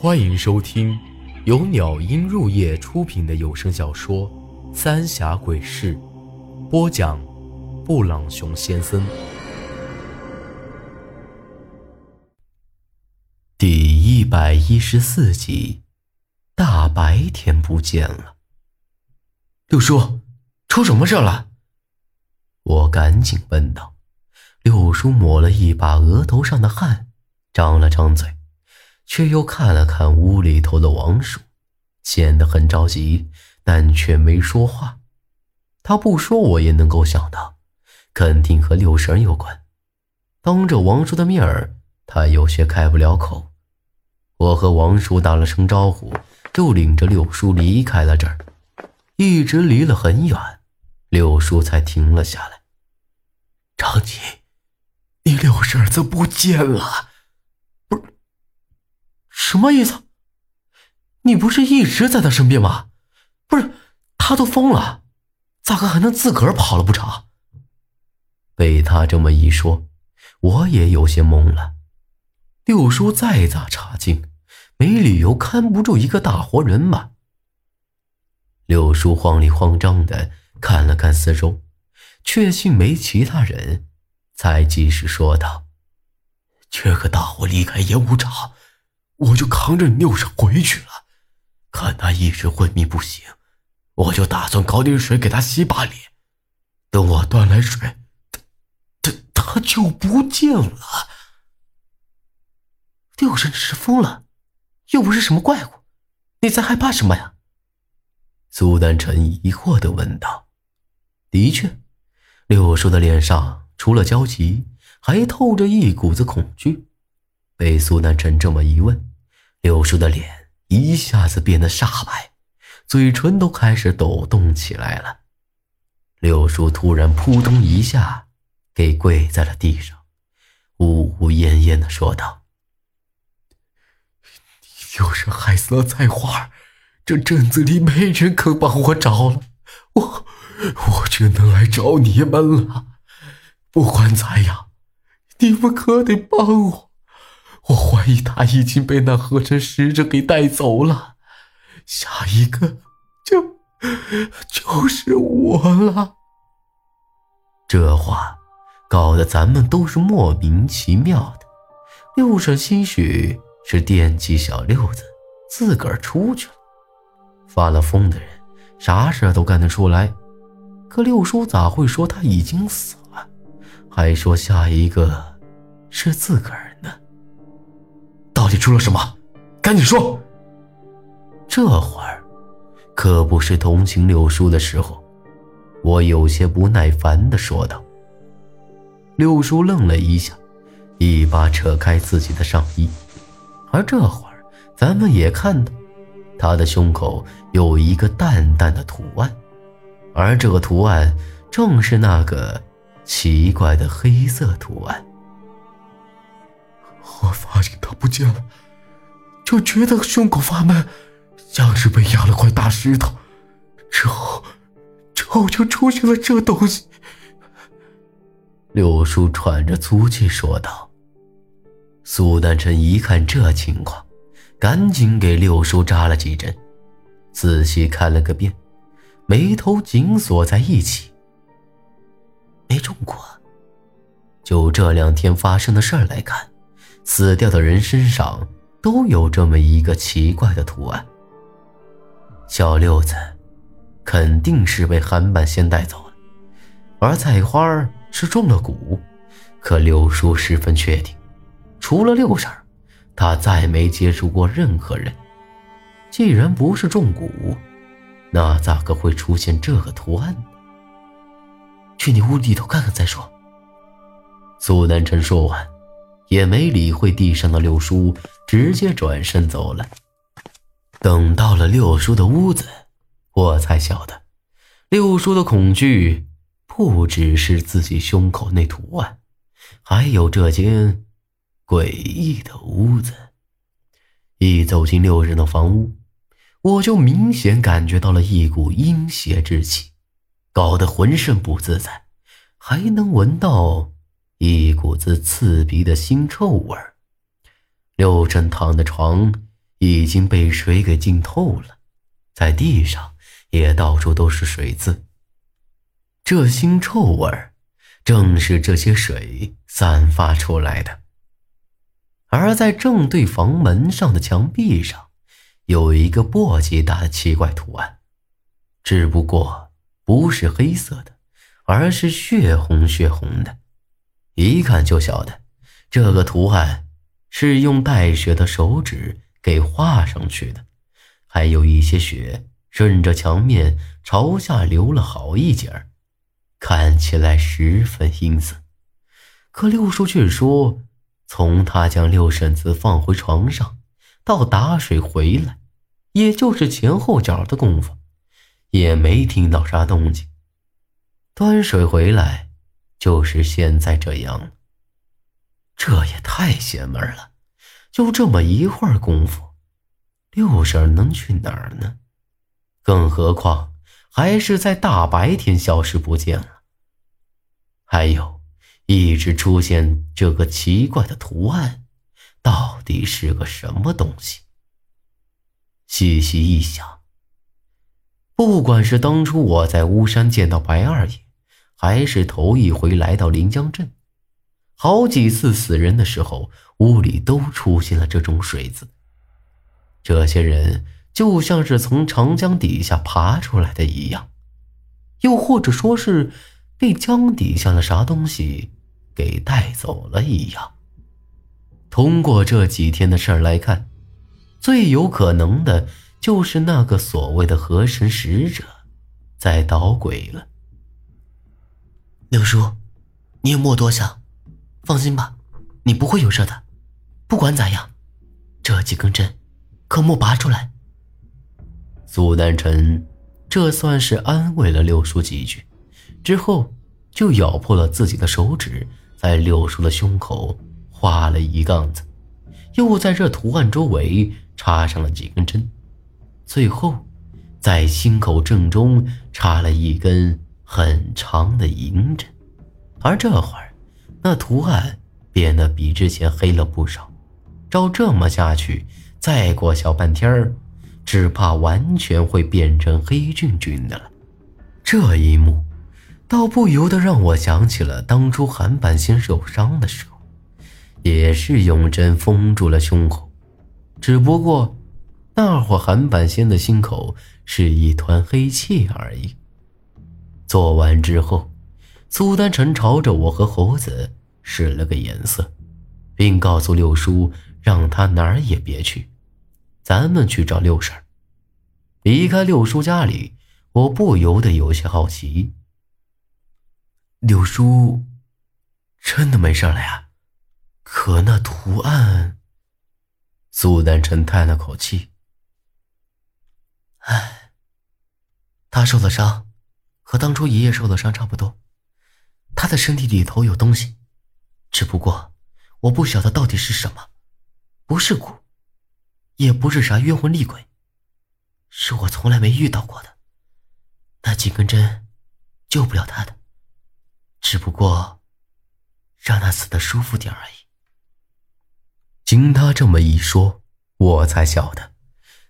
欢迎收听由鸟音入夜出品的有声小说《三峡鬼事》，播讲：布朗熊先生。第一百一十四集，大白天不见了。六叔，出什么事了？我赶紧问道。六叔抹了一把额头上的汗，张了张嘴，却又看了看屋里头的王叔，显得很着急，但却没说话。他不说，我也能够想到，肯定和六婶有关。当着王叔的面儿，他有些开不了口。我和王叔打了声招呼，就领着六叔离开了这儿，一直离了很远，六叔才停了下来。张吉。你六婶子不见了，什么意思？你不是一直在他身边吗？不是，他都疯了，咋个还能自个儿跑了不成？被他这么一说，我也有些懵了。六叔再咋差劲，没理由看不住一个大活人吧？六叔慌里慌张的看了看四周，确信没其他人。才继续说道：“这个大火离开烟雾场，我就扛着你六婶回去了。看他一直昏迷不醒，我就打算搞点水给他洗把脸。等我端来水，他他他就不见了。六婶是疯了，又不是什么怪物，你在害怕什么呀？”苏丹臣疑惑的问道。的确，六叔的脸上。除了焦急，还透着一股子恐惧。被苏南辰这么一问，六叔的脸一下子变得煞白，嘴唇都开始抖动起来了。六叔突然扑通一下，给跪在了地上，呜呜咽咽的说道：“你又是害死了菜花，这镇子里没人可帮我找了，我我只能来找你们了。”不管咋样，你们可得帮我！我怀疑他已经被那河神使者给带走了，下一个就就是我了。这话搞得咱们都是莫名其妙的。六婶兴许是惦记小六子，自个儿出去了。发了疯的人，啥事都干得出来，可六叔咋会说他已经死了？还说下一个是自个儿？到底出了什么？赶紧说！这会儿可不是同情六叔的时候，我有些不耐烦的说道。六叔愣了一下，一把扯开自己的上衣，而这会儿咱们也看到，他的胸口有一个淡淡的图案，而这个图案正是那个。奇怪的黑色图案。我发现他不见了，就觉得胸口发闷，像是被压了块大石头。之后，之后就出现了这东西。六叔喘着粗气说道。苏丹臣一看这情况，赶紧给六叔扎了几针，仔细看了个遍，眉头紧锁在一起。没中过。就这两天发生的事儿来看，死掉的人身上都有这么一个奇怪的图案。小六子肯定是被韩半仙带走了，而菜花是中了蛊。可六叔十分确定，除了六婶，他再没接触过任何人。既然不是中蛊，那咋个会出现这个图案？去你屋里头看看再说。苏南辰说完，也没理会地上的六叔，直接转身走了。等到了六叔的屋子，我才晓得，六叔的恐惧不只是自己胸口那图案，还有这间诡异的屋子。一走进六人的房屋，我就明显感觉到了一股阴邪之气。搞得浑身不自在，还能闻到子刺鼻的腥臭味儿。六婶躺的床已经被水给浸透了，在地上也到处都是水渍。这腥臭味儿，正是这些水散发出来的。而在正对房门上的墙壁上，有一个簸箕大的奇怪图案，只不过不是黑色的，而是血红血红的，一看就晓得这个图案是用带血的手指给画上去的，还有一些血顺着墙面朝下流了好一截儿，看起来十分阴森。可六叔却说。从他将六婶子放回床上，到打水回来，也就是前后脚的功夫，也没听到啥动静。端水回来，就是现在这样。这也太邪门了！就这么一会儿功夫，六婶能去哪儿呢？更何况还是在大白天消失不见了。还有。一直出现这个奇怪的图案，到底是个什么东西？细细一想，不管是当初我在巫山见到白二爷，还是头一回来到临江镇，好几次死人的时候，屋里都出现了这种水渍。这些人就像是从长江底下爬出来的一样，又或者说是被江底下的啥东西。给带走了一样。通过这几天的事儿来看，最有可能的就是那个所谓的河神使者在捣鬼了。六叔，你也莫多想，放心吧，你不会有事的。不管咋样，这几根针可莫拔出来。苏丹臣这算是安慰了六叔几句，之后就咬破了自己的手指。在六叔的胸口画了一杠子，又在这图案周围插上了几根针，最后在心口正中插了一根很长的银针。而这会儿，那图案变得比之前黑了不少。照这么下去，再过小半天儿，只怕完全会变成黑俊俊的了。这一幕。倒不由得让我想起了当初韩半仙受伤的时候，也是用针封住了胸口，只不过那会韩半仙的心口是一团黑气而已。做完之后，苏丹臣朝着我和猴子使了个眼色，并告诉六叔让他哪儿也别去，咱们去找六婶。离开六叔家里，我不由得有些好奇。六叔，真的没事了呀？可那图案……苏丹臣叹了口气：“唉，他受了伤，和当初爷爷受的伤差不多。他的身体里头有东西，只不过我不晓得到底是什么，不是蛊，也不是啥冤魂厉鬼，是我从来没遇到过的。那几根针，救不了他的。”只不过，让他死的舒服点而已。经他这么一说，我才晓得，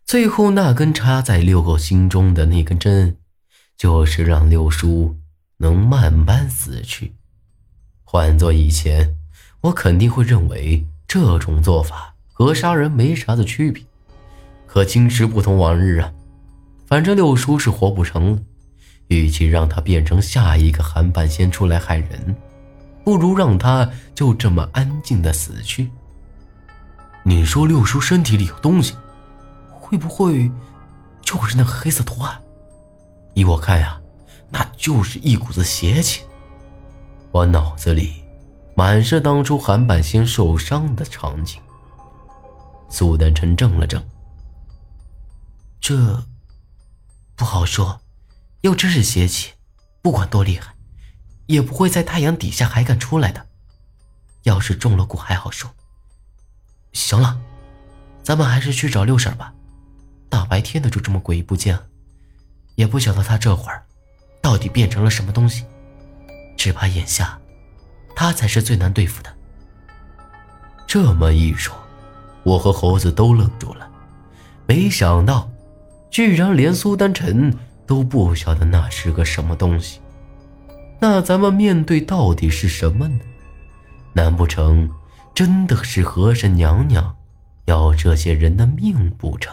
最后那根插在六狗心中的那根针，就是让六叔能慢慢死去。换做以前，我肯定会认为这种做法和杀人没啥的区别。可今时不同往日啊，反正六叔是活不成了。与其让他变成下一个韩半仙出来害人，不如让他就这么安静的死去。你说六叔身体里有东西，会不会就是那个黑色图案？依我看呀，那就是一股子邪气。我脑子里满是当初韩半仙受伤的场景。苏丹臣怔了怔，这不好说。要真是邪气，不管多厉害，也不会在太阳底下还敢出来的。要是中了蛊还好说。行了，咱们还是去找六婶吧。大白天的就这么诡异不见了，也不晓得他这会儿到底变成了什么东西。只怕眼下，他才是最难对付的。这么一说，我和猴子都愣住了。没想到，居然连苏丹臣都不晓得那是个什么东西。那咱们面对到底是什么呢？难不成真的是和珅娘娘要这些人的命不成？